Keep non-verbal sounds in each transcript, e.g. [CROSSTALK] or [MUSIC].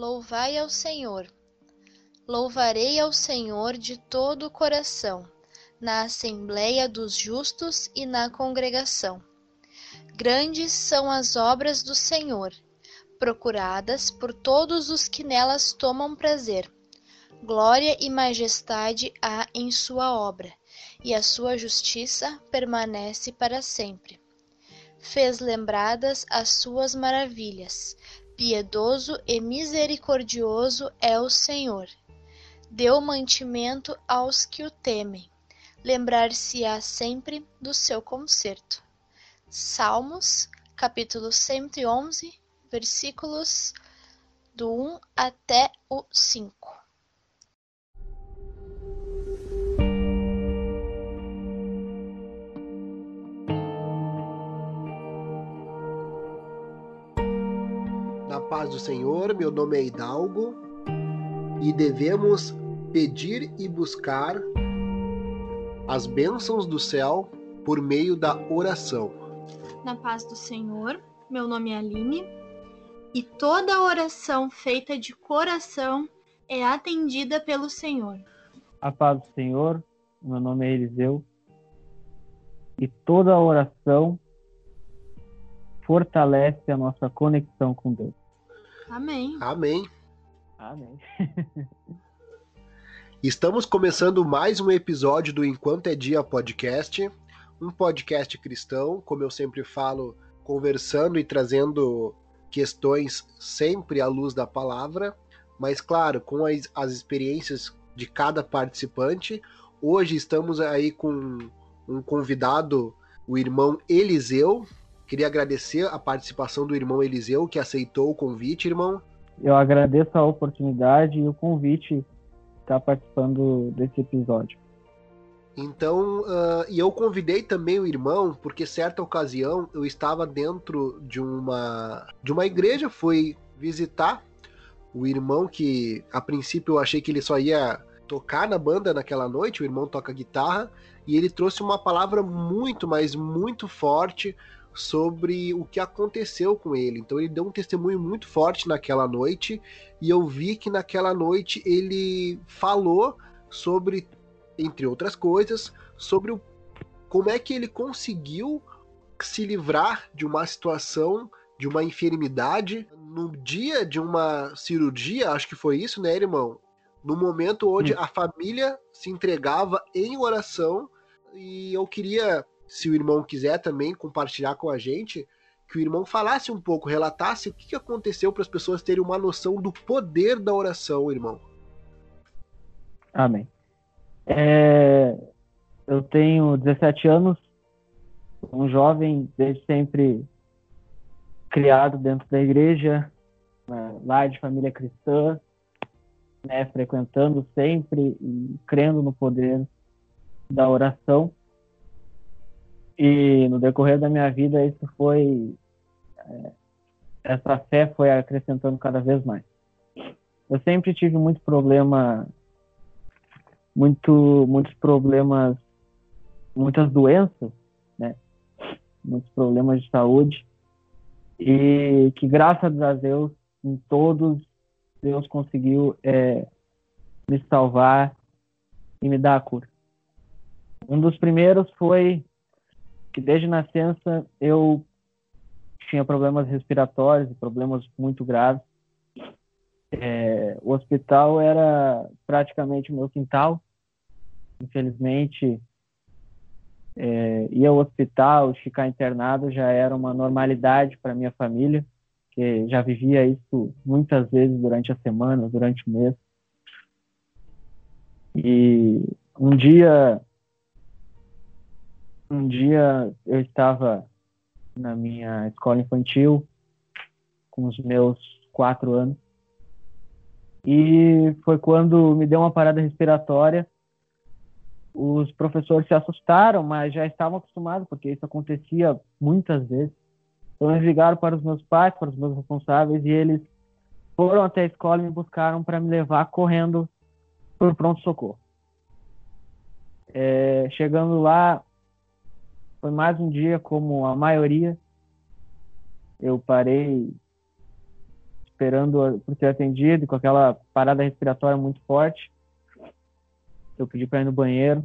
Louvai ao Senhor. Louvarei ao Senhor de todo o coração, na assembléia dos justos e na congregação. Grandes são as obras do Senhor, procuradas por todos os que nelas tomam prazer. Glória e majestade há em sua obra, e a sua justiça permanece para sempre. Fez lembradas as suas maravilhas. Piedoso e misericordioso é o Senhor. Deu mantimento aos que o temem. Lembrar-se-á sempre do seu conserto. Salmos, capítulo 111, versículos do 1 até o 5. Paz do Senhor, meu nome é Hidalgo e devemos pedir e buscar as bênçãos do céu por meio da oração. Na paz do Senhor, meu nome é Aline e toda oração feita de coração é atendida pelo Senhor. A paz do Senhor, meu nome é Eliseu e toda oração fortalece a nossa conexão com Deus. Amém. Amém. Amém. [LAUGHS] Estamos começando mais um episódio do Enquanto é Dia Podcast, um podcast cristão, como eu sempre falo, conversando e trazendo questões sempre à luz da palavra, mas claro, com as, as experiências de cada participante. Hoje estamos aí com um convidado, o irmão Eliseu. Queria agradecer a participação do irmão Eliseu, que aceitou o convite, irmão. Eu agradeço a oportunidade e o convite de estar participando desse episódio. Então, uh, e eu convidei também o irmão, porque certa ocasião eu estava dentro de uma de uma igreja, fui visitar o irmão que a princípio eu achei que ele só ia tocar na banda naquela noite, o irmão toca guitarra, e ele trouxe uma palavra muito, mas muito forte sobre o que aconteceu com ele. Então ele deu um testemunho muito forte naquela noite, e eu vi que naquela noite ele falou sobre entre outras coisas, sobre o, como é que ele conseguiu se livrar de uma situação, de uma enfermidade, no dia de uma cirurgia, acho que foi isso, né, irmão? No momento onde a família se entregava em oração, e eu queria, se o irmão quiser também compartilhar com a gente, que o irmão falasse um pouco, relatasse o que aconteceu para as pessoas terem uma noção do poder da oração, irmão. Amém. É, eu tenho 17 anos, um jovem desde sempre criado dentro da igreja, lá de família cristã, né, frequentando sempre e crendo no poder da oração. E no decorrer da minha vida isso foi é, essa fé foi acrescentando cada vez mais. Eu sempre tive muito problema muito, muitos problemas, muitas doenças, né? Muitos problemas de saúde. E que, graças a Deus, em todos, Deus conseguiu é, me salvar e me dar a cura. Um dos primeiros foi que, desde nascença, eu tinha problemas respiratórios, problemas muito graves. É, o hospital era praticamente o meu quintal. Infelizmente, é, ir ao hospital, ficar internado já era uma normalidade para minha família, que já vivia isso muitas vezes durante a semana, durante o mês. E um dia, um dia eu estava na minha escola infantil com os meus quatro anos e foi quando me deu uma parada respiratória. Os professores se assustaram, mas já estavam acostumados, porque isso acontecia muitas vezes. Então eles ligaram para os meus pais, para os meus responsáveis, e eles foram até a escola e me buscaram para me levar correndo para o pronto-socorro. É, chegando lá, foi mais um dia como a maioria. Eu parei esperando por ser atendido, com aquela parada respiratória muito forte. Eu pedi para ir no banheiro.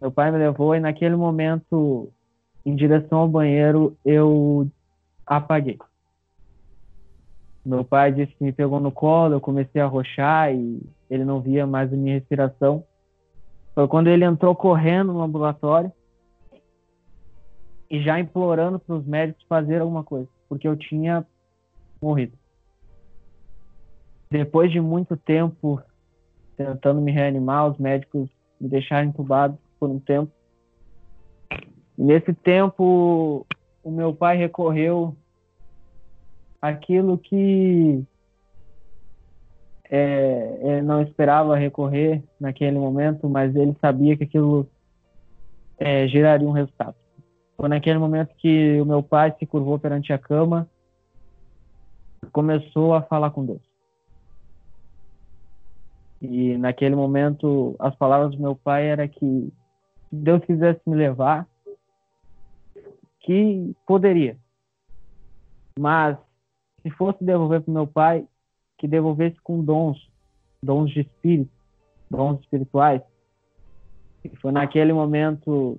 Meu pai me levou e naquele momento, em direção ao banheiro, eu apaguei. Meu pai disse que me pegou no colo, eu comecei a roxar e ele não via mais a minha respiração. Foi quando ele entrou correndo no ambulatório e já implorando para os médicos fazer alguma coisa, porque eu tinha morrido. Depois de muito tempo tentando me reanimar, os médicos me deixaram entubado por um tempo. E nesse tempo, o meu pai recorreu aquilo que é, ele não esperava recorrer naquele momento, mas ele sabia que aquilo é, geraria um resultado. Foi naquele momento que o meu pai se curvou perante a cama e começou a falar com Deus. E naquele momento, as palavras do meu pai era que se Deus quisesse me levar, que poderia. Mas se fosse devolver para meu pai, que devolvesse com dons, dons de espírito, dons espirituais. E foi naquele momento,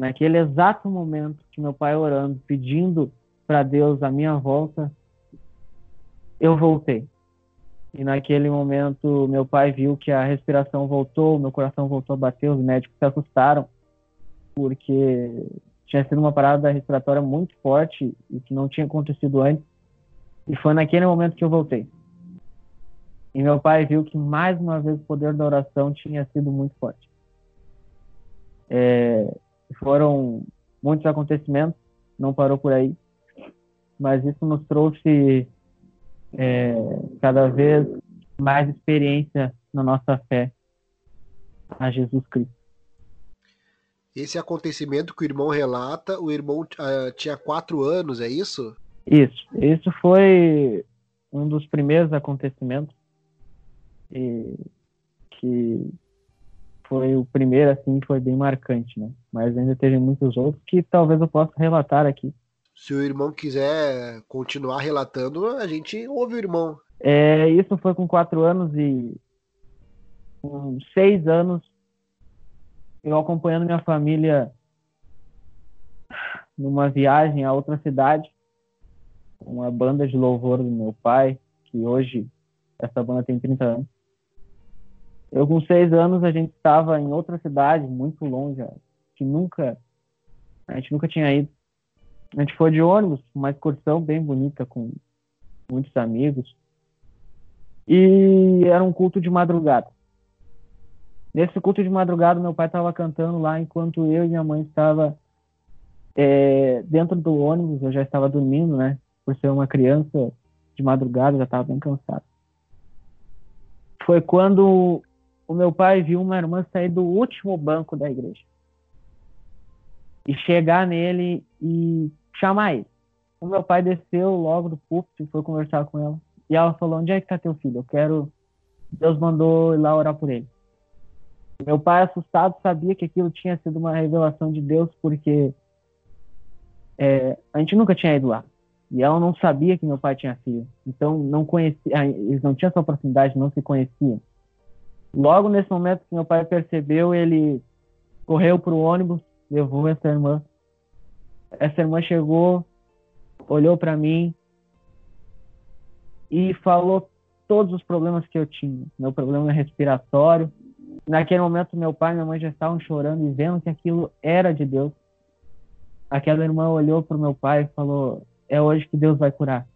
naquele exato momento que meu pai orando, pedindo para Deus a minha volta, eu voltei. E naquele momento, meu pai viu que a respiração voltou, meu coração voltou a bater, os médicos se assustaram, porque tinha sido uma parada respiratória muito forte e que não tinha acontecido antes. E foi naquele momento que eu voltei. E meu pai viu que mais uma vez o poder da oração tinha sido muito forte. É, foram muitos acontecimentos, não parou por aí, mas isso nos trouxe é, cada vez mais experiência na nossa fé a Jesus Cristo. Esse acontecimento que o irmão relata, o irmão uh, tinha quatro anos, é isso? Isso. Isso foi um dos primeiros acontecimentos e que foi o primeiro assim foi bem marcante, né? Mas ainda teve muitos outros que talvez eu possa relatar aqui se o irmão quiser continuar relatando, a gente ouve o irmão. É, isso foi com quatro anos e com seis anos eu acompanhando minha família numa viagem a outra cidade, uma banda de louvor do meu pai, que hoje essa banda tem 30 anos. Eu com seis anos a gente estava em outra cidade, muito longe, que nunca a gente nunca tinha ido. A gente foi de ônibus, uma excursão bem bonita com muitos amigos. E era um culto de madrugada. Nesse culto de madrugada, meu pai estava cantando lá enquanto eu e minha mãe estava é, dentro do ônibus. Eu já estava dormindo, né? Por ser uma criança de madrugada, já estava bem cansado. Foi quando o meu pai viu uma irmã sair do último banco da igreja e chegar nele e chamar ele. O meu pai desceu logo do púlpito e foi conversar com ela. E ela falou: Onde é que está teu filho? Eu quero. Deus mandou ir lá orar por ele. Meu pai, assustado, sabia que aquilo tinha sido uma revelação de Deus, porque é, a gente nunca tinha ido lá. E ela não sabia que meu pai tinha filho. Então, não conhecia, eles não tinham essa proximidade, não se conheciam. Logo nesse momento que meu pai percebeu, ele correu para o ônibus, levou essa irmã essa irmã chegou, olhou para mim e falou todos os problemas que eu tinha. Meu problema respiratório. Naquele momento, meu pai e minha mãe já estavam chorando e vendo que aquilo era de Deus. Aquela irmã olhou para o meu pai e falou: É hoje que Deus vai curar.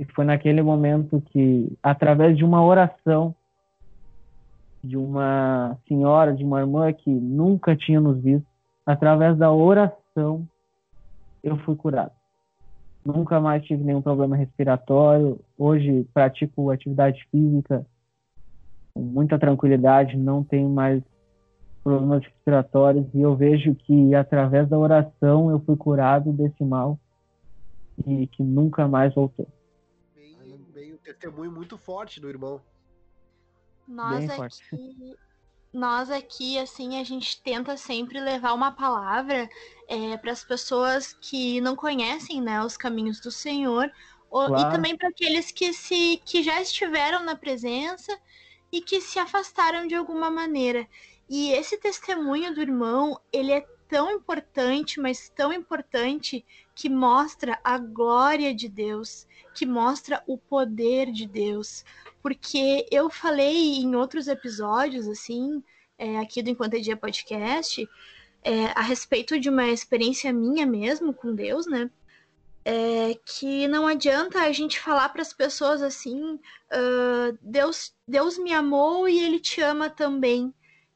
E foi naquele momento que, através de uma oração de uma senhora, de uma irmã que nunca tinha nos visto, através da oração, eu fui curado. Nunca mais tive nenhum problema respiratório. Hoje pratico atividade física com muita tranquilidade, não tenho mais problemas respiratórios e eu vejo que através da oração eu fui curado desse mal e que nunca mais voltou. Bem, bem um testemunho muito forte do irmão. Nós aqui, forte nós aqui, assim, a gente tenta sempre levar uma palavra é, para as pessoas que não conhecem né, os caminhos do Senhor Claro. E também para aqueles que se que já estiveram na presença e que se afastaram de alguma maneira. E esse testemunho do irmão, ele é tão importante, mas tão importante que mostra a glória de Deus, que mostra o poder de Deus. Porque eu falei em outros episódios, assim, é, aqui do Enquanto é Dia Podcast, é, a respeito de uma experiência minha mesmo com Deus, né? É que não adianta a gente falar para as pessoas assim, uh, Deus, Deus me amou e Ele te ama também.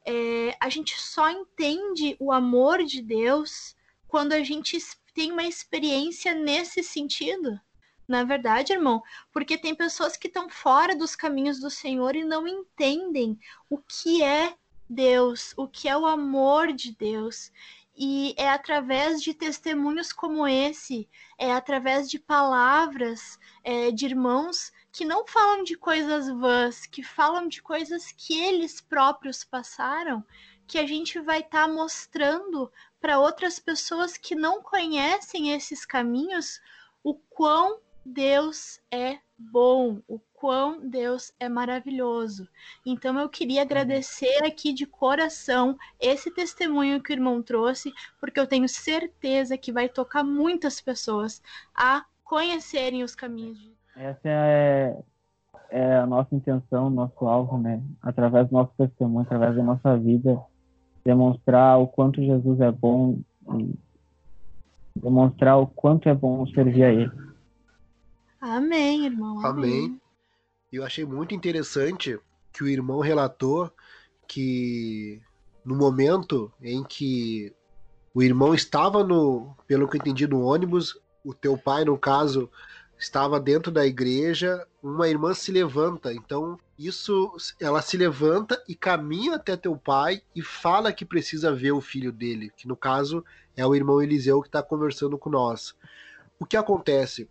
É, a gente só entende o amor de Deus quando a gente tem uma experiência nesse sentido. Na verdade, irmão, porque tem pessoas que estão fora dos caminhos do Senhor e não entendem o que é Deus, o que é o amor de Deus. E é através de testemunhos como esse, é através de palavras é, de irmãos que não falam de coisas vãs, que falam de coisas que eles próprios passaram, que a gente vai estar tá mostrando para outras pessoas que não conhecem esses caminhos o quão Deus é bom, o quão Deus é maravilhoso. Então eu queria agradecer aqui de coração esse testemunho que o irmão trouxe, porque eu tenho certeza que vai tocar muitas pessoas a conhecerem os caminhos de Essa é, é a nossa intenção, nosso alvo, né? Através do nosso testemunho, através da nossa vida, demonstrar o quanto Jesus é bom e demonstrar o quanto é bom servir a Ele. Amém, irmão. Amém. amém. Eu achei muito interessante que o irmão relatou que no momento em que o irmão estava no, pelo que eu entendi, no ônibus, o teu pai, no caso, estava dentro da igreja, uma irmã se levanta. Então, isso, ela se levanta e caminha até teu pai e fala que precisa ver o filho dele, que no caso é o irmão Eliseu que está conversando com nós. O que acontece?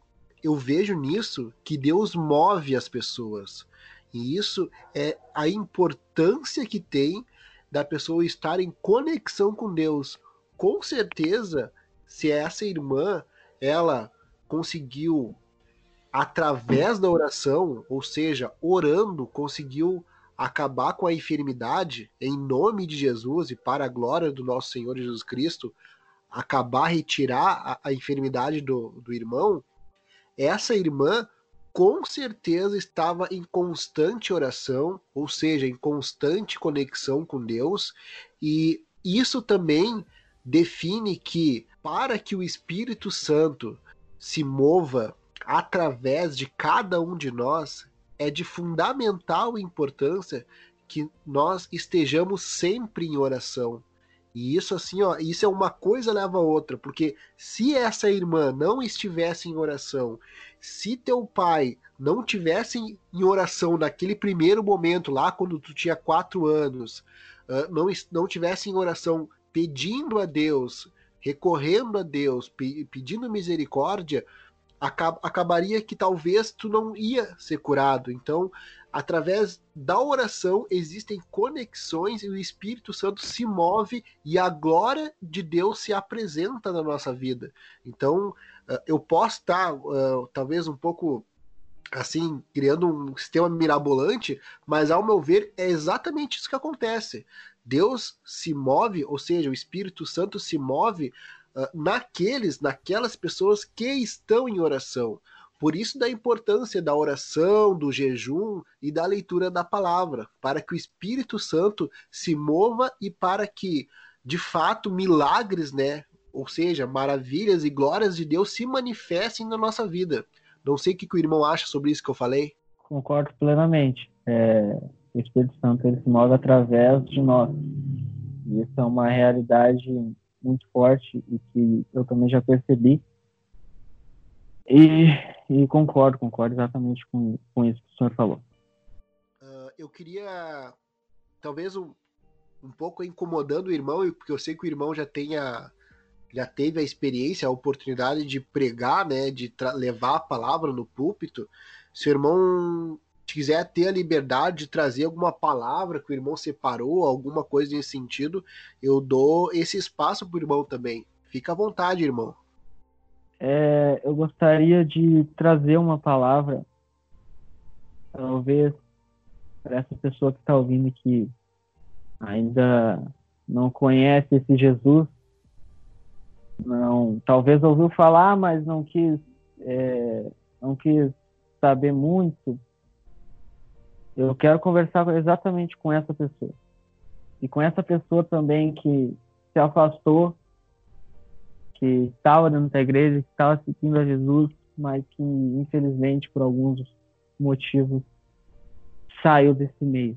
eu vejo nisso que Deus move as pessoas. E isso é a importância que tem da pessoa estar em conexão com Deus. Com certeza, se essa irmã ela conseguiu através da oração, ou seja, orando, conseguiu acabar com a enfermidade em nome de Jesus e para a glória do nosso Senhor Jesus Cristo, acabar, retirar a, a enfermidade do, do irmão, essa irmã com certeza estava em constante oração, ou seja, em constante conexão com Deus, e isso também define que para que o Espírito Santo se mova através de cada um de nós, é de fundamental importância que nós estejamos sempre em oração. E isso assim, ó, isso é uma coisa leva a outra, porque se essa irmã não estivesse em oração, se teu pai não tivesse em oração naquele primeiro momento lá quando tu tinha quatro anos, uh, não não tivesse em oração pedindo a Deus, recorrendo a Deus, pe pedindo misericórdia, acab acabaria que talvez tu não ia ser curado. Então, através da oração existem conexões e o Espírito Santo se move e a glória de Deus se apresenta na nossa vida. Então, eh, eu posso estar uh, talvez um pouco assim, criando um sistema mirabolante, mas ao meu ver é exatamente isso que acontece. Deus se move, ou seja, o Espírito Santo se move uh, naqueles, naquelas pessoas que estão em oração. Por isso da importância da oração, do jejum e da leitura da palavra, para que o Espírito Santo se mova e para que, de fato, milagres, né, ou seja, maravilhas e glórias de Deus se manifestem na nossa vida. Não sei o que o irmão acha sobre isso que eu falei. Concordo plenamente. É, o Espírito Santo ele se move através de nós. Isso é uma realidade muito forte e que eu também já percebi e, e concordo, concordo exatamente com, com isso que o senhor falou. Uh, eu queria, talvez um, um pouco incomodando o irmão, porque eu sei que o irmão já tenha já teve a experiência, a oportunidade de pregar, né, de levar a palavra no púlpito. Se o irmão quiser ter a liberdade de trazer alguma palavra que o irmão separou, alguma coisa nesse sentido, eu dou esse espaço para o irmão também. Fica à vontade, irmão. é, eu gostaria de trazer uma palavra, talvez para essa pessoa que está ouvindo que ainda não conhece esse Jesus, não, talvez ouviu falar, mas não quis, é, não quis saber muito. Eu quero conversar exatamente com essa pessoa e com essa pessoa também que se afastou que estava dentro da igreja, que estava seguindo a Jesus, mas que infelizmente por alguns motivos saiu desse meio.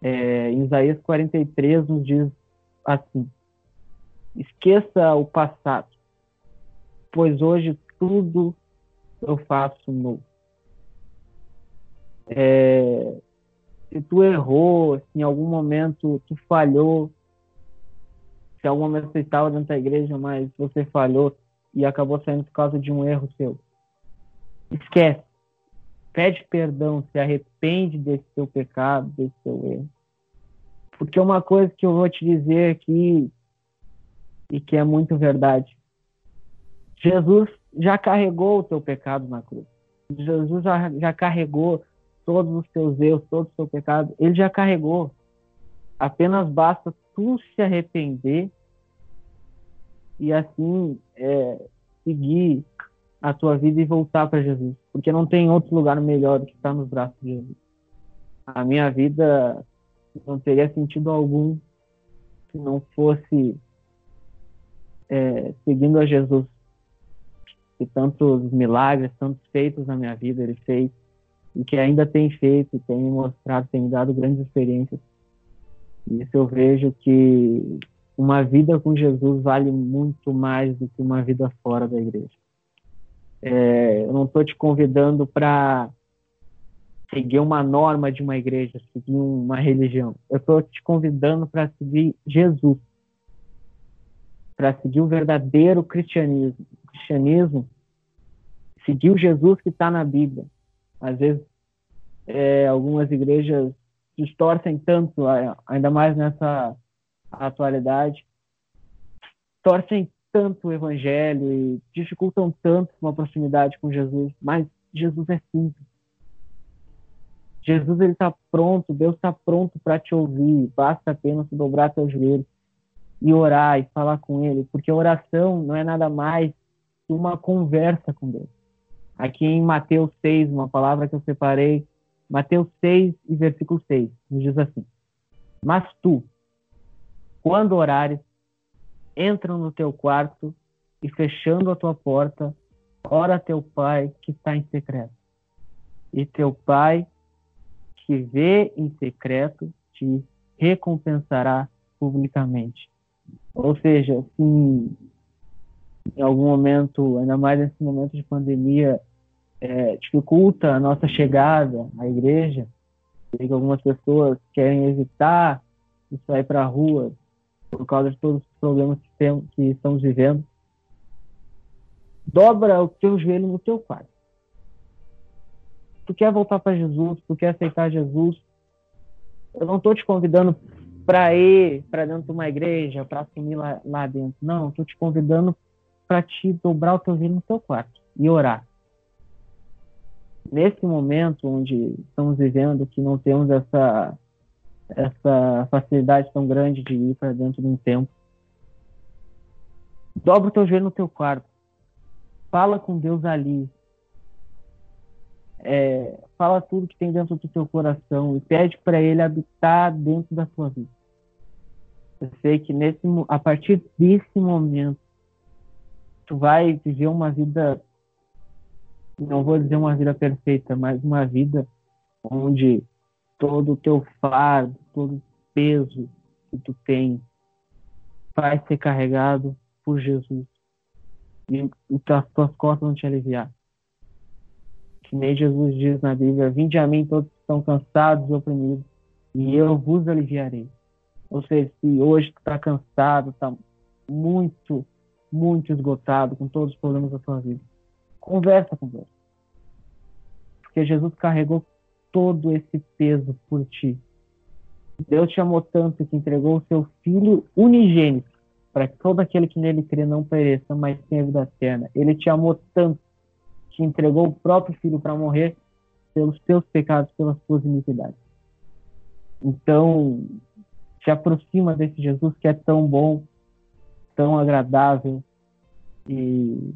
É, em Isaías 43 nos diz assim: Esqueça o passado, pois hoje tudo eu faço novo. É, se tu errou, se em algum momento tu falhou, se algum momento você estava dentro da igreja, mas você falhou e acabou saindo por causa de um erro seu. Esquece. Pede perdão, se arrepende desse seu pecado, desse seu erro. Porque uma coisa que eu vou te dizer aqui, e que é muito verdade, Jesus já carregou o teu pecado na cruz. Jesus já, já carregou todos os teus erros, todo o seu pecado. Ele já carregou. Apenas basta tu se arrepender e assim é, seguir a tua vida e voltar para Jesus, porque não tem outro lugar melhor do que estar nos braços de Jesus. A minha vida não teria sentido algum se não fosse é, seguindo a Jesus. E tantos milagres, tantos feitos na minha vida ele fez e que ainda tem feito, tem mostrado, tem dado grandes experiências isso eu vejo que uma vida com Jesus vale muito mais do que uma vida fora da igreja. É, eu não estou te convidando para seguir uma norma de uma igreja, seguir uma religião. Eu estou te convidando para seguir Jesus, para seguir o verdadeiro cristianismo. O cristianismo, seguir o Jesus que está na Bíblia. Às vezes, é, algumas igrejas distorcem tanto, ainda mais nessa atualidade, torcem tanto o evangelho e dificultam tanto uma proximidade com Jesus, mas Jesus é simples. Jesus ele está pronto, Deus está pronto para te ouvir, basta apenas dobrar teu joelho e orar e falar com Ele, porque a oração não é nada mais que uma conversa com Deus. Aqui em Mateus 6, uma palavra que eu separei, Mateus 6 e versículo 6, nos diz assim: Mas tu, quando orares, entra no teu quarto e fechando a tua porta, ora a teu pai que está em secreto. E teu pai que vê em secreto te recompensará publicamente. Ou seja, se em algum momento, ainda mais nesse momento de pandemia, é, dificulta a nossa chegada à igreja, que algumas pessoas querem evitar de sair para a rua por causa de todos os problemas que, tem, que estamos vivendo. Dobra o teu joelho no teu quarto. Tu quer voltar para Jesus, tu quer aceitar Jesus. Eu não estou te convidando para ir para dentro de uma igreja, para assumir lá, lá dentro. Não, estou te convidando para te dobrar o teu joelho no teu quarto e orar nesse momento onde estamos vivendo, que não temos essa, essa facilidade tão grande de ir para dentro de um templo, dobra o teu joelho no teu quarto, fala com Deus ali, é, fala tudo que tem dentro do teu coração e pede para Ele habitar dentro da tua vida. Eu sei que nesse, a partir desse momento, tu vai viver uma vida não vou dizer uma vida perfeita, mas uma vida onde todo o teu fardo, todo o peso que tu tem vai ser carregado por Jesus. E as tuas costas vão te aliviar. Que nem Jesus diz na Bíblia: Vinde a mim todos que estão cansados e oprimidos, e eu vos aliviarei. Ou seja, se hoje tu está cansado, está muito, muito esgotado com todos os problemas da tua vida, Conversa com Deus. Porque Jesus carregou todo esse peso por ti. Deus te amou tanto que entregou o seu filho unigênito para que todo aquele que nele crê não pereça, mas tenha vida eterna. Ele te amou tanto, que entregou o próprio filho para morrer pelos teus pecados, pelas tuas iniquidades. Então, se aproxima desse Jesus que é tão bom, tão agradável e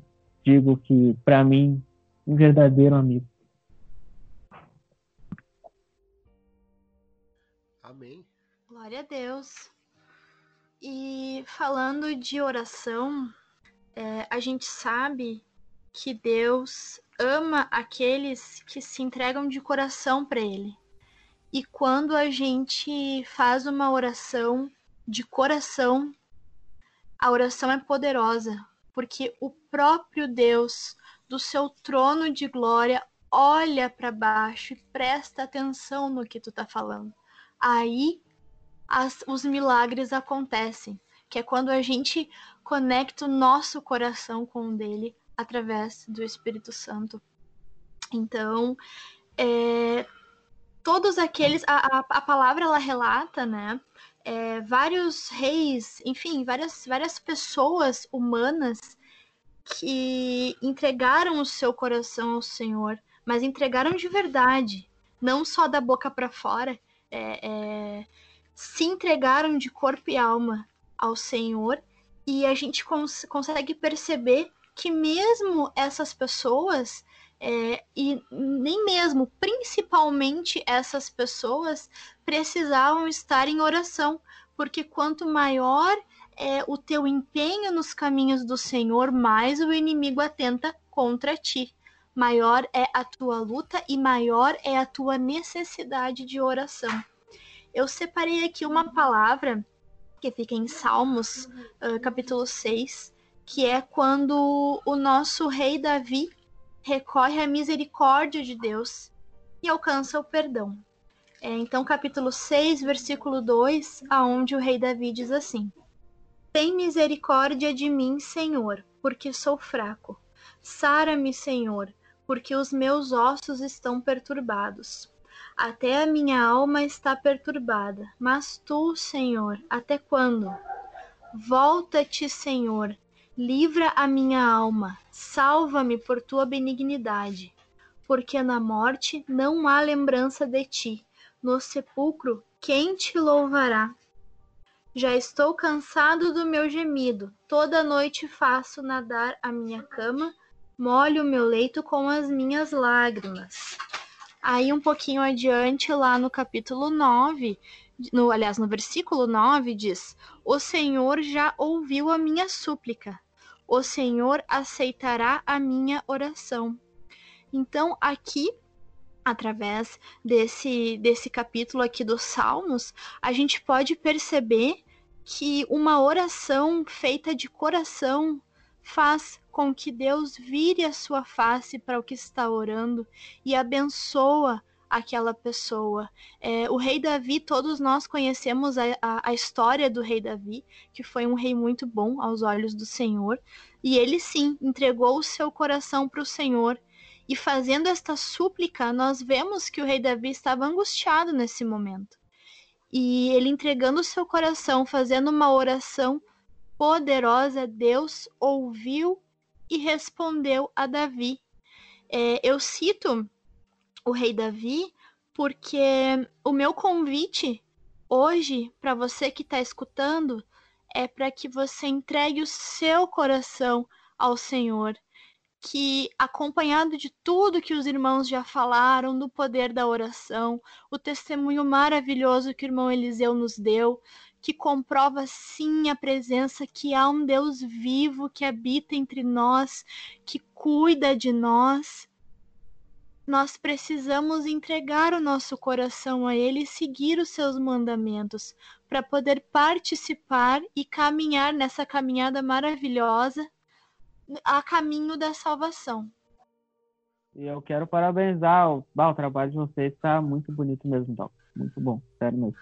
digo que para mim um verdadeiro amigo. Amém. Glória a Deus. E falando de oração, é, a gente sabe que Deus ama aqueles que se entregam de coração para Ele. E quando a gente faz uma oração de coração, a oração é poderosa, porque o próprio Deus, do seu trono de glória, olha para baixo e presta atenção no que tu tá falando. Aí as, os milagres acontecem, que é quando a gente conecta o nosso coração com o dele através do Espírito Santo. Então, é, todos aqueles, a, a, a, palavra ela relata, né? É, vários reis, enfim, várias, várias pessoas humanas que entregaram o seu coração ao Senhor, mas entregaram de verdade, não só da boca para fora. É, é, se entregaram de corpo e alma ao Senhor e a gente cons consegue perceber que mesmo essas pessoas é, e nem mesmo, principalmente essas pessoas, precisavam estar em oração, porque quanto maior é o teu empenho nos caminhos do Senhor, mais o inimigo atenta contra ti. Maior é a tua luta e maior é a tua necessidade de oração. Eu separei aqui uma palavra que fica em Salmos, uh, capítulo 6, que é quando o nosso rei Davi recorre à misericórdia de Deus e alcança o perdão. É, então, capítulo 6, versículo 2, aonde o rei Davi diz assim: Tem misericórdia de mim, Senhor, porque sou fraco. Sara-me, Senhor, porque os meus ossos estão perturbados. Até a minha alma está perturbada. Mas tu, Senhor, até quando? Volta-te, Senhor, livra a minha alma, salva-me por tua benignidade. Porque na morte não há lembrança de ti, no sepulcro quem te louvará? Já estou cansado do meu gemido, toda noite faço nadar a minha cama, molho o meu leito com as minhas lágrimas. Aí, um pouquinho adiante, lá no capítulo 9, no, aliás, no versículo 9, diz: O Senhor já ouviu a minha súplica, o Senhor aceitará a minha oração. Então, aqui, através desse, desse capítulo aqui dos Salmos, a gente pode perceber que uma oração feita de coração faz com que Deus vire a sua face para o que está orando e abençoa aquela pessoa. É, o rei Davi, todos nós conhecemos a, a, a, história do rei Davi, que foi um rei muito bom aos olhos do Senhor, e ele sim entregou o seu coração para o Senhor. E fazendo esta súplica, nós vemos que o rei Davi estava angustiado nesse momento. E ele entregando o seu coração, fazendo uma oração poderosa, Deus ouviu e respondeu a Davi. É, eu cito o rei Davi porque o meu convite hoje para você que está escutando é para que você entregue o seu coração ao Senhor. Que, acompanhado de tudo que os irmãos já falaram, do poder da oração, o testemunho maravilhoso que o irmão Eliseu nos deu, que comprova sim a presença que há um Deus vivo que habita entre nós, que cuida de nós. Nós precisamos entregar o nosso coração a Ele e seguir os seus mandamentos para poder participar e caminhar nessa caminhada maravilhosa a caminho da salvação. E eu quero parabenizar o, o trabalho de vocês, está muito bonito mesmo, Dal. Muito bom, sério mesmo.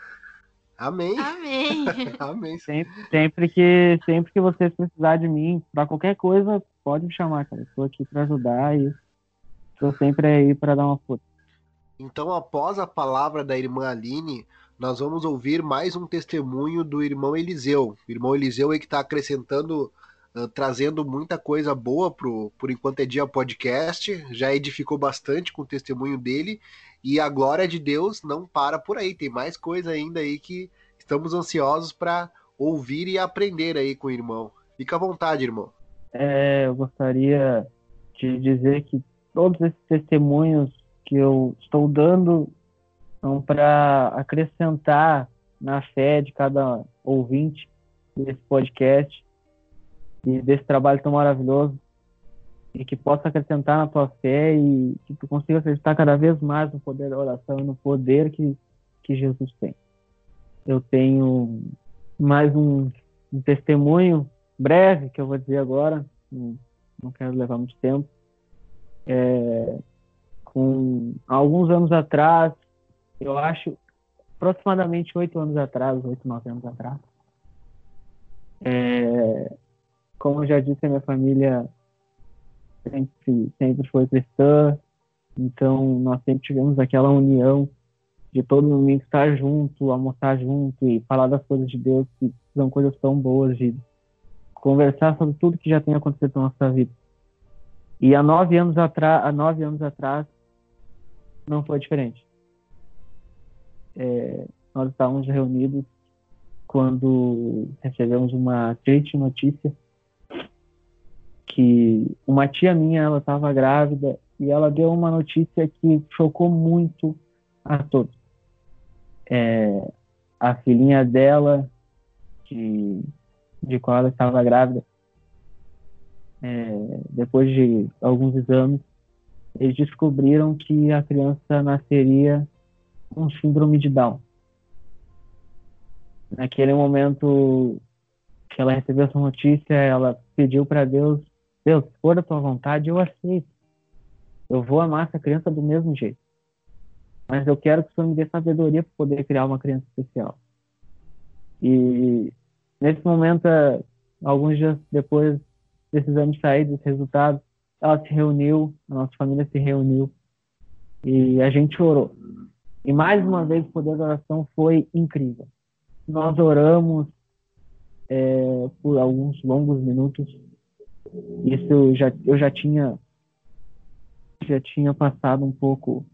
Amém. Amém. [LAUGHS] Amém. Sempre, sempre, que, sempre que vocês precisarem de mim, para qualquer coisa, pode me chamar, cara. Estou aqui para ajudar e estou sempre aí para dar uma força. Então, após a palavra da irmã Aline, nós vamos ouvir mais um testemunho do irmão Eliseu. O irmão Eliseu aí que está acrescentando, uh, trazendo muita coisa boa pro Por Enquanto é Dia podcast. Já edificou bastante com o testemunho dele. E a glória de Deus não para por aí. Tem mais coisa ainda aí que estamos ansiosos para ouvir e aprender aí com o irmão. Fica à vontade, irmão. É, eu gostaria de dizer que todos esses testemunhos que eu estou dando são para acrescentar na fé de cada ouvinte desse podcast e desse trabalho tão maravilhoso e que possa acrescentar na tua fé e que tu consiga acreditar cada vez mais no poder da oração e no poder que, que Jesus tem. Eu tenho mais um, um testemunho breve que eu vou dizer agora, não, não quero levar muito tempo. É, com alguns anos atrás, eu acho aproximadamente oito anos atrás, oito, nove anos atrás. É, como eu já disse, a minha família sempre, sempre foi cristã, então nós sempre tivemos aquela união de todo mundo estar junto, almoçar junto e falar das coisas de Deus, que são coisas tão boas, de conversar sobre tudo que já tem acontecido na nossa vida. E há nove anos atrás, há nove anos atrás, não foi diferente. É, nós estávamos reunidos quando recebemos uma triste notícia que uma tia minha ela estava grávida e ela deu uma notícia que chocou muito a todos. É, a filhinha dela, de, de qual ela estava grávida, é, depois de alguns exames, eles descobriram que a criança nasceria com síndrome de Down. Naquele momento que ela recebeu essa notícia, ela pediu para Deus: Deus, se for da tua vontade, eu aceito. Eu vou amar essa criança do mesmo jeito. Mas eu quero que o Senhor me dê sabedoria para poder criar uma criança especial. E nesse momento, alguns dias depois exame sair, desse resultado, ela se reuniu, a nossa família se reuniu e a gente orou. E mais uma vez o poder da oração foi incrível. Nós oramos é, por alguns longos minutos. Isso eu já, eu já tinha já tinha passado um pouco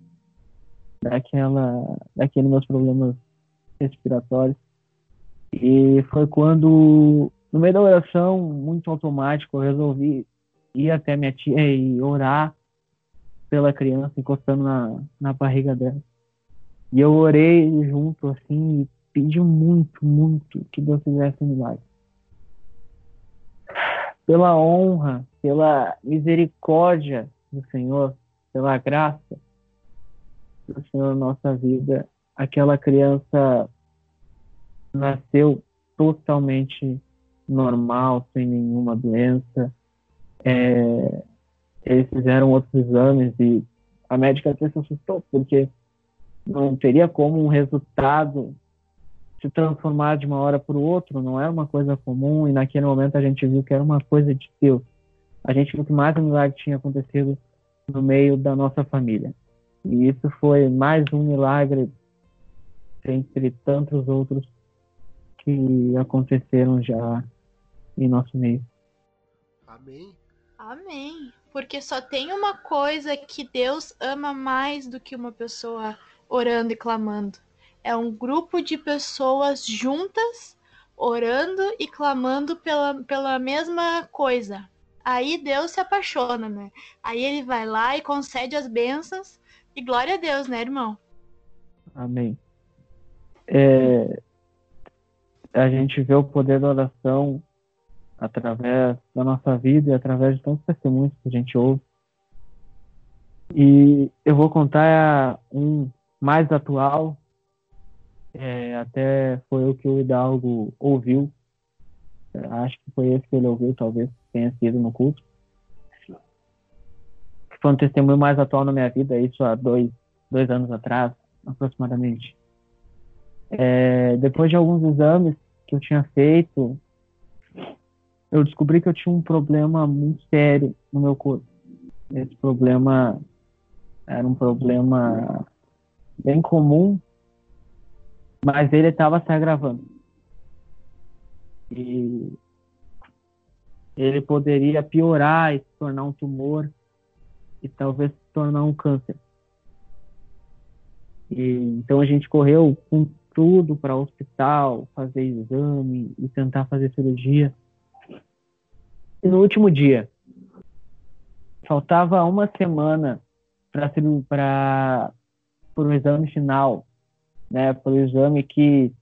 daquela daqueles meus problemas respiratórios. E foi quando, no meio da oração, muito automático, eu resolvi ir até minha tia e orar pela criança encostando na, na barriga dela. E eu orei junto, assim, e pedi muito, muito que Deus fizesse um milagre. Pela honra, pela misericórdia do Senhor, pela graça do Senhor na nossa vida, aquela criança nasceu totalmente normal, sem nenhuma doença. É, eles fizeram outros exames e a médica até se assustou, porque não teria como um resultado se transformar de uma hora para o outro, não era uma coisa comum, e naquele momento a gente viu que era uma coisa de Deus. A gente viu que mais um milagre tinha acontecido no meio da nossa família. E isso foi mais um milagre entre tantos outros que aconteceram já em nosso meio. Amém. Amém. Porque só tem uma coisa que Deus ama mais do que uma pessoa orando e clamando. É um grupo de pessoas juntas, orando e clamando pela, pela mesma coisa. Aí Deus se apaixona, né? Aí ele vai lá e concede as bênçãos. E glória a Deus, né, irmão? Amém. É, a gente vê o poder da oração através da nossa vida e através de tantos testemunhos que a gente ouve. E eu vou contar um mais atual, é, até foi o que o Hidalgo ouviu. Acho que foi esse que ele ouviu, talvez tenha sido no culto. Foi um testemunho mais atual na minha vida, isso há dois, dois anos atrás, aproximadamente. É, depois de alguns exames que eu tinha feito, eu descobri que eu tinha um problema muito sério no meu corpo. Esse problema era um problema bem comum mas ele estava se agravando. E ele poderia piorar e se tornar um tumor e talvez se tornar um câncer. E, então a gente correu com tudo para o hospital, fazer exame e tentar fazer cirurgia. E no último dia, faltava uma semana para o exame final, né, para o exame que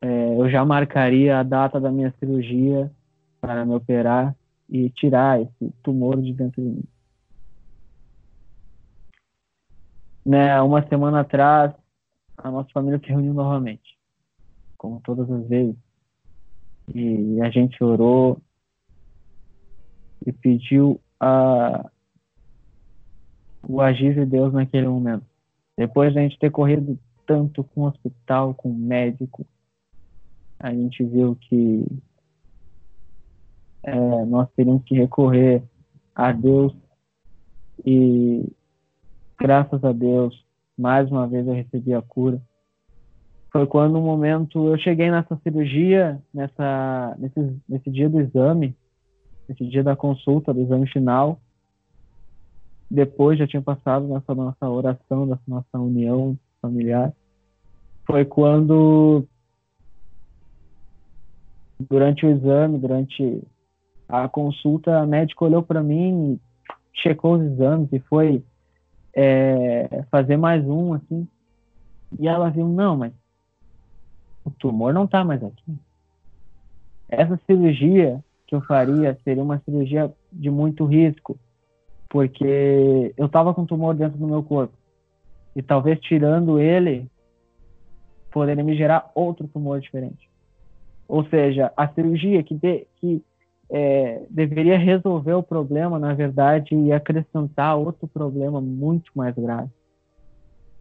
é, eu já marcaria a data da minha cirurgia para me operar e tirar esse tumor de dentro de mim. Né, uma semana atrás, a nossa família se reuniu novamente, como todas as vezes. E a gente orou e pediu a, o agir de Deus naquele momento. Depois de a gente ter corrido tanto com o hospital, com o médico, a gente viu que é, nós teríamos que recorrer a Deus e graças a Deus mais uma vez eu recebi a cura. Foi quando no momento eu cheguei nessa cirurgia, nessa nesse, nesse dia do exame, nesse dia da consulta, do exame final. Depois já tinha passado nessa nossa oração, dessa nossa união familiar. Foi quando durante o exame, durante a consulta, a médica olhou para mim, checou os exames e foi é, fazer mais um, assim. E ela viu, não, mas o tumor não está mais aqui. Essa cirurgia que eu faria seria uma cirurgia de muito risco, porque eu estava com tumor dentro do meu corpo. E talvez tirando ele, poderia me gerar outro tumor diferente. Ou seja, a cirurgia que, de, que é, deveria resolver o problema, na verdade, e acrescentar outro problema muito mais grave.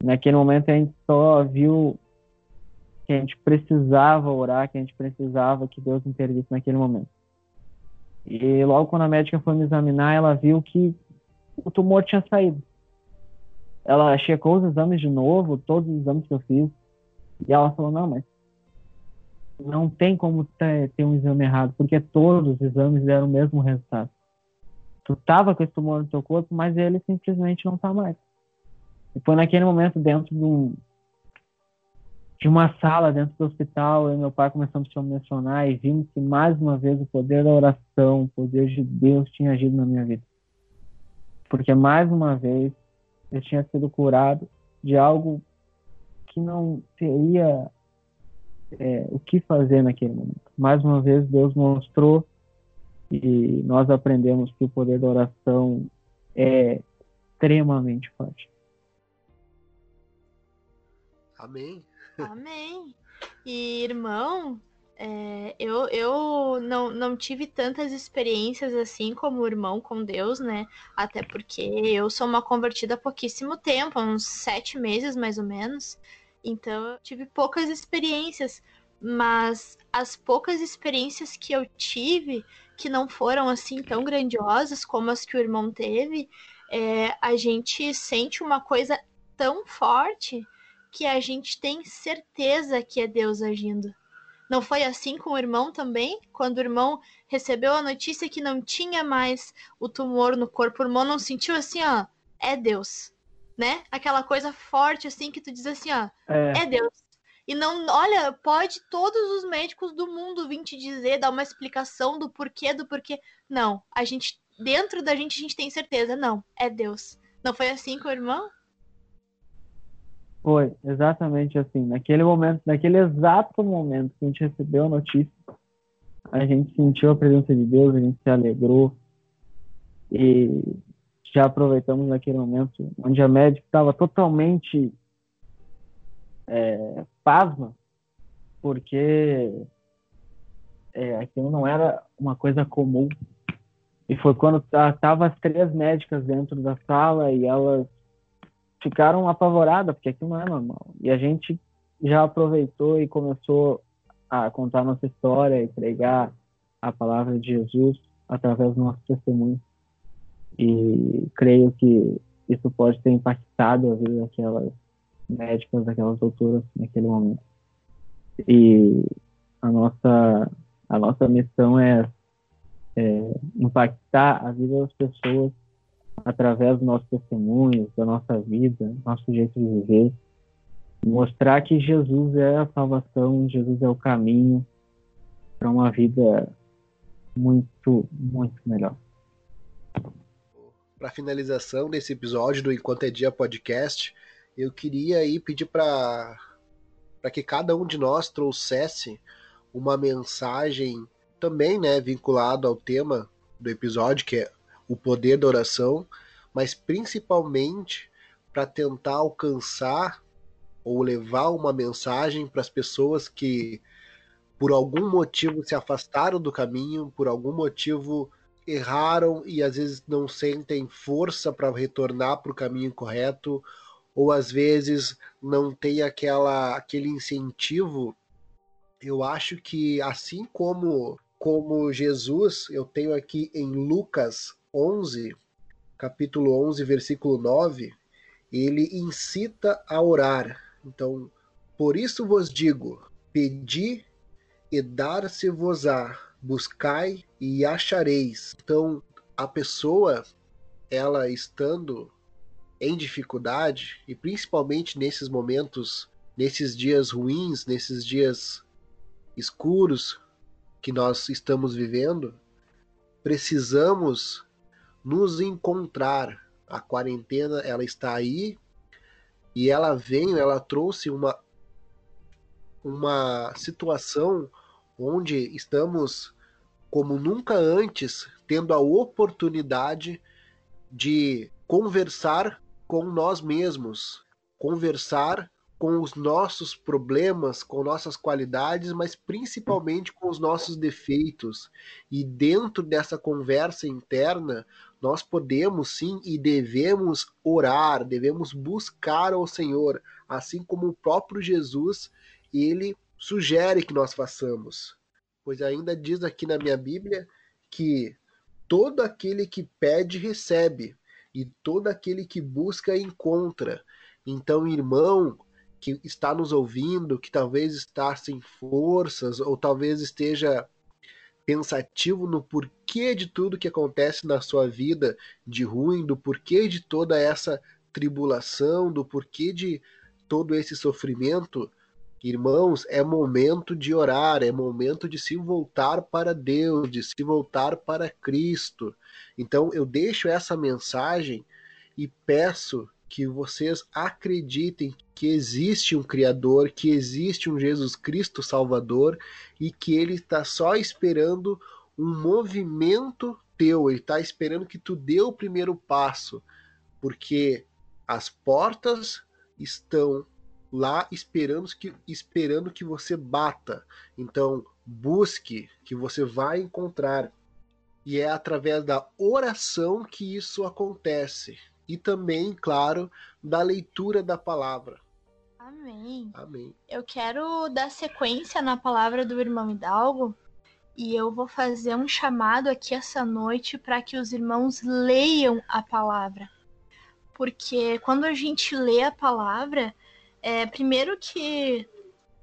Naquele momento a gente só viu que a gente precisava orar, que a gente precisava que Deus intervisse naquele momento. E logo quando a médica foi me examinar, ela viu que o tumor tinha saído. Ela checou os exames de novo, todos os exames que eu fiz, e ela falou: Não, mas não tem como ter, ter um exame errado, porque todos os exames deram o mesmo resultado. Tu tava com esse tumor no teu corpo, mas ele simplesmente não tá mais. E foi naquele momento, dentro de, um, de uma sala dentro do hospital, eu e meu pai começamos a se emocionar e vimos que mais uma vez o poder da oração, o poder de Deus tinha agido na minha vida. Porque mais uma vez eu tinha sido curado de algo que não teria é, o que fazer naquele momento. Mais uma vez, Deus mostrou e nós aprendemos que o poder da oração é extremamente forte. Amém. Amém. E irmão, é, eu, eu não, não tive tantas experiências assim como o irmão com Deus, né? Até porque eu sou uma convertida há pouquíssimo tempo, uns sete meses mais ou menos. Então eu tive poucas experiências, mas as poucas experiências que eu tive, que não foram assim tão grandiosas como as que o irmão teve, é, a gente sente uma coisa tão forte que a gente tem certeza que é Deus agindo. Não foi assim com o irmão também? Quando o irmão recebeu a notícia que não tinha mais o tumor no corpo, o irmão não sentiu assim, ó, é Deus né? Aquela coisa forte, assim, que tu diz assim, ó, é, é Deus. E não, olha, pode todos os médicos do mundo vir te dizer, dar uma explicação do porquê, do porquê. Não, a gente, dentro da gente, a gente tem certeza, não, é Deus. Não foi assim com o irmão? Foi, exatamente assim. Naquele momento, naquele exato momento que a gente recebeu a notícia, a gente sentiu a presença de Deus, a gente se alegrou. E já aproveitamos naquele momento onde a médica estava totalmente é, pasma, porque é, aquilo não era uma coisa comum. E foi quando estavam as três médicas dentro da sala e elas ficaram apavoradas, porque aquilo não é normal. E a gente já aproveitou e começou a contar nossa história e pregar a palavra de Jesus através do nosso testemunho. E creio que isso pode ter impactado a vida daquelas médicas, daquelas doutoras naquele momento. E a nossa, a nossa missão é, é impactar a vida das pessoas através dos nossos testemunhos, da nossa vida, nosso jeito de viver, mostrar que Jesus é a salvação, Jesus é o caminho para uma vida muito, muito melhor. Para finalização desse episódio do Enquanto é Dia podcast, eu queria aí pedir para para que cada um de nós trouxesse uma mensagem também, né, vinculado ao tema do episódio, que é o poder da oração, mas principalmente para tentar alcançar ou levar uma mensagem para as pessoas que por algum motivo se afastaram do caminho, por algum motivo erraram e às vezes não sentem força para retornar para o caminho correto, ou às vezes não tem aquela aquele incentivo. Eu acho que assim como como Jesus, eu tenho aqui em Lucas 11, capítulo 11, versículo 9, ele incita a orar. Então, por isso vos digo: pedi e dar-se-vos-á, buscai e achareis. Então, a pessoa, ela estando em dificuldade, e principalmente nesses momentos, nesses dias ruins, nesses dias escuros que nós estamos vivendo, precisamos nos encontrar. A quarentena, ela está aí e ela veio, ela trouxe uma uma situação onde estamos como nunca antes tendo a oportunidade de conversar com nós mesmos, conversar com os nossos problemas, com nossas qualidades, mas principalmente com os nossos defeitos. E dentro dessa conversa interna, nós podemos sim e devemos orar, devemos buscar ao Senhor, assim como o próprio Jesus, ele sugere que nós façamos. Pois ainda diz aqui na minha Bíblia que todo aquele que pede recebe, e todo aquele que busca encontra. Então, irmão que está nos ouvindo, que talvez está sem forças, ou talvez esteja pensativo no porquê de tudo que acontece na sua vida de ruim, do porquê de toda essa tribulação, do porquê de todo esse sofrimento, Irmãos, é momento de orar, é momento de se voltar para Deus, de se voltar para Cristo. Então eu deixo essa mensagem e peço que vocês acreditem que existe um Criador, que existe um Jesus Cristo Salvador e que Ele está só esperando um movimento teu, Ele está esperando que tu dê o primeiro passo, porque as portas estão lá esperando que, esperando que você bata. Então, busque, que você vai encontrar. E é através da oração que isso acontece. E também, claro, da leitura da palavra. Amém. Amém. Eu quero dar sequência na palavra do irmão Hidalgo. E eu vou fazer um chamado aqui essa noite para que os irmãos leiam a palavra. Porque quando a gente lê a palavra, é, primeiro que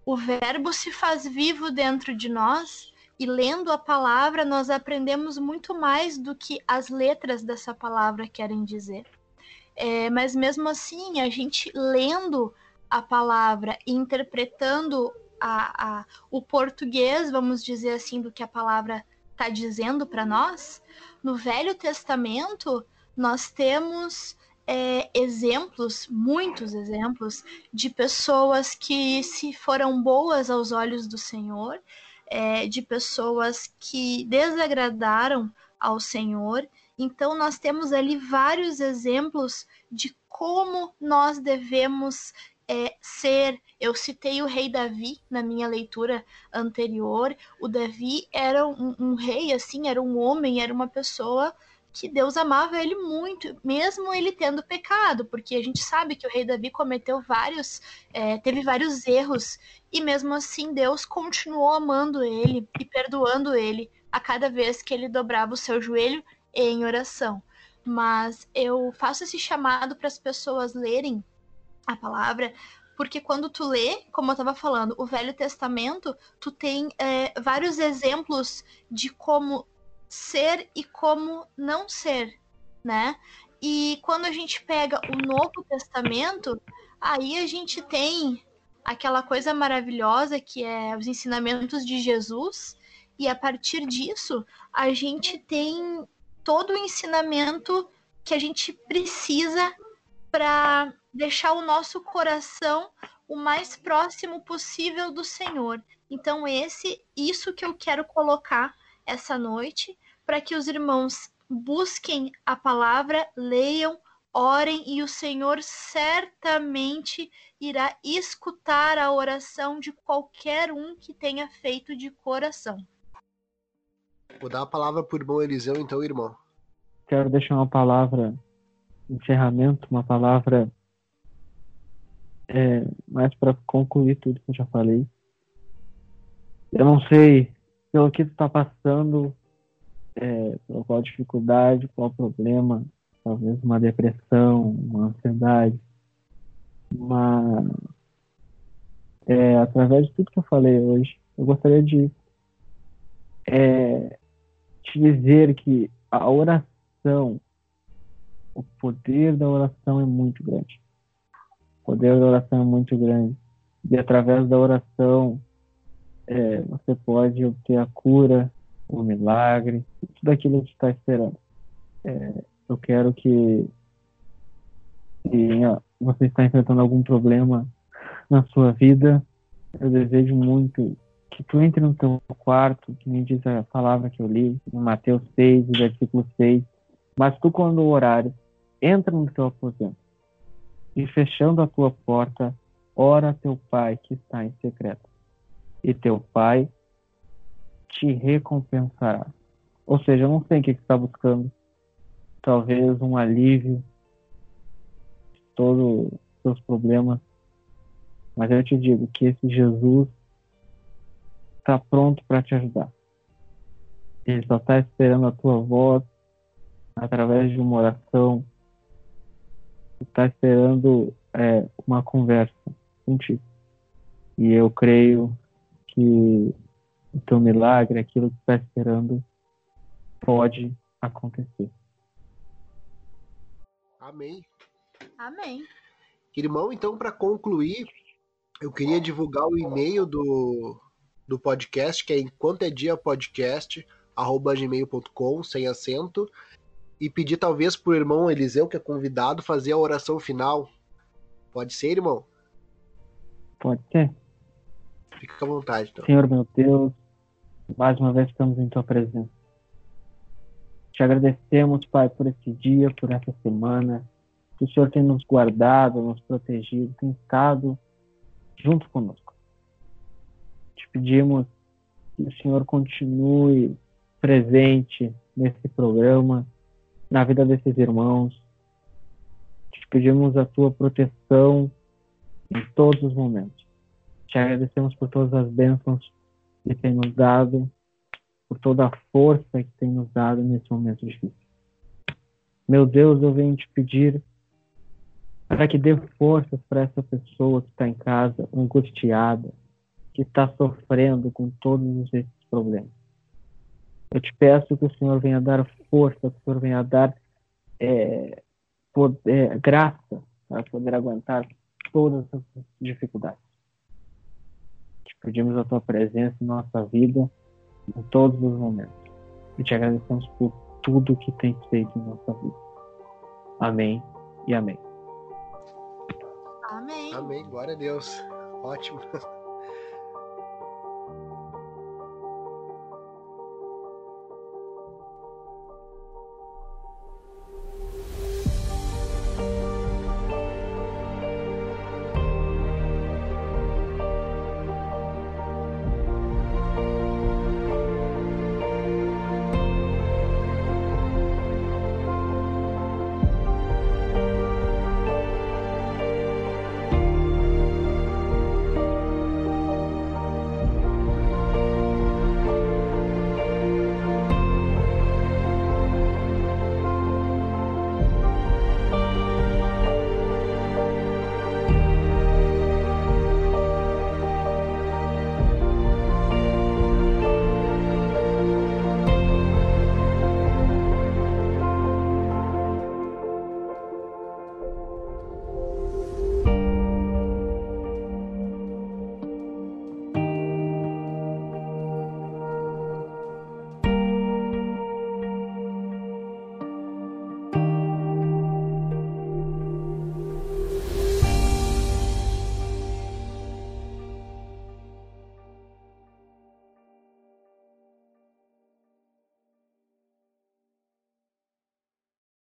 o verbo se faz vivo dentro de nós e lendo a palavra nós aprendemos muito mais do que as letras dessa palavra querem dizer. É, mas mesmo assim, a gente lendo a palavra e interpretando a, a, o português, vamos dizer assim, do que a palavra está dizendo para nós, no Velho Testamento nós temos é, exemplos, muitos exemplos, de pessoas que se foram boas aos olhos do Senhor, é, de pessoas que desagradaram ao Senhor. Então, nós temos ali vários exemplos de como nós devemos é, ser. Eu citei o rei Davi na minha leitura anterior. O Davi era um, um rei, assim, era um homem, era uma pessoa que Deus amava ele muito, mesmo ele tendo pecado, porque a gente sabe que o rei Davi cometeu vários, é, teve vários erros, e mesmo assim Deus continuou amando ele e perdoando ele a cada vez que ele dobrava o seu joelho em oração. Mas eu faço esse chamado para as pessoas lerem a palavra, porque quando tu lê, como eu estava falando, o Velho Testamento, tu tem é, vários exemplos de como ser e como não ser, né? E quando a gente pega o Novo Testamento, aí a gente tem aquela coisa maravilhosa que é os ensinamentos de Jesus, e a partir disso a gente tem todo o ensinamento que a gente precisa para deixar o nosso coração o mais próximo possível do Senhor. Então esse isso que eu quero colocar essa noite para que os irmãos busquem a palavra, leiam, orem e o Senhor certamente irá escutar a oração de qualquer um que tenha feito de coração. Vou dar a palavra para o irmão Eliseu, então, irmão. Quero deixar uma palavra, encerramento, uma palavra é, mais para concluir tudo que eu já falei. Eu não sei pelo que tu está passando, é, qual dificuldade, qual problema, talvez uma depressão, uma ansiedade, mas é, através de tudo que eu falei hoje, eu gostaria de é, te dizer que a oração, o poder da oração é muito grande. O poder da oração é muito grande. E através da oração, é, você pode obter a cura, o milagre, tudo aquilo que está esperando. É, eu quero que, se você está enfrentando algum problema na sua vida, eu desejo muito que tu entre no teu quarto, que me diz a palavra que eu li, em Mateus 6, versículo 6. Mas tu, quando o horário, entra no teu aposento e fechando a tua porta, ora a teu pai que está em secreto. E teu pai te recompensará. Ou seja, eu não sei o que, você está buscando. Talvez um alívio de todos os seus problemas. Mas eu te digo que esse Jesus está pronto para te ajudar. Ele só está esperando a tua voz através de uma oração. Está esperando é, uma conversa contigo. E eu creio que o teu milagre, aquilo que está esperando, pode acontecer. Amém. Amém. Irmão, então, para concluir, eu queria divulgar o e-mail do, do podcast, que é enquanto é dia podcast, arroba gmail.com, sem acento, e pedir talvez pro irmão Eliseu, que é convidado, fazer a oração final. Pode ser, irmão? Pode ser. Fica à vontade, então. Senhor meu Deus, mais uma vez estamos em tua presença. Te agradecemos, Pai, por esse dia, por essa semana. Que o Senhor tem nos guardado, nos protegido, tem estado junto conosco. Pedimos que o Senhor continue presente nesse programa, na vida desses irmãos. Te pedimos a tua proteção em todos os momentos. Te agradecemos por todas as bênçãos que tem nos dado, por toda a força que tem nos dado nesse momento difícil. Meu Deus, eu venho te pedir para que dê forças para essa pessoa que está em casa, angustiada, que está sofrendo com todos esses problemas. Eu te peço que o Senhor venha dar força, que o Senhor venha dar é, poder, graça para poder aguentar todas as dificuldades. Pedimos a tua presença em nossa vida em todos os momentos. E te agradecemos por tudo que tens feito em nossa vida. Amém e amém. Amém. Amém. Glória a Deus. Ótimo.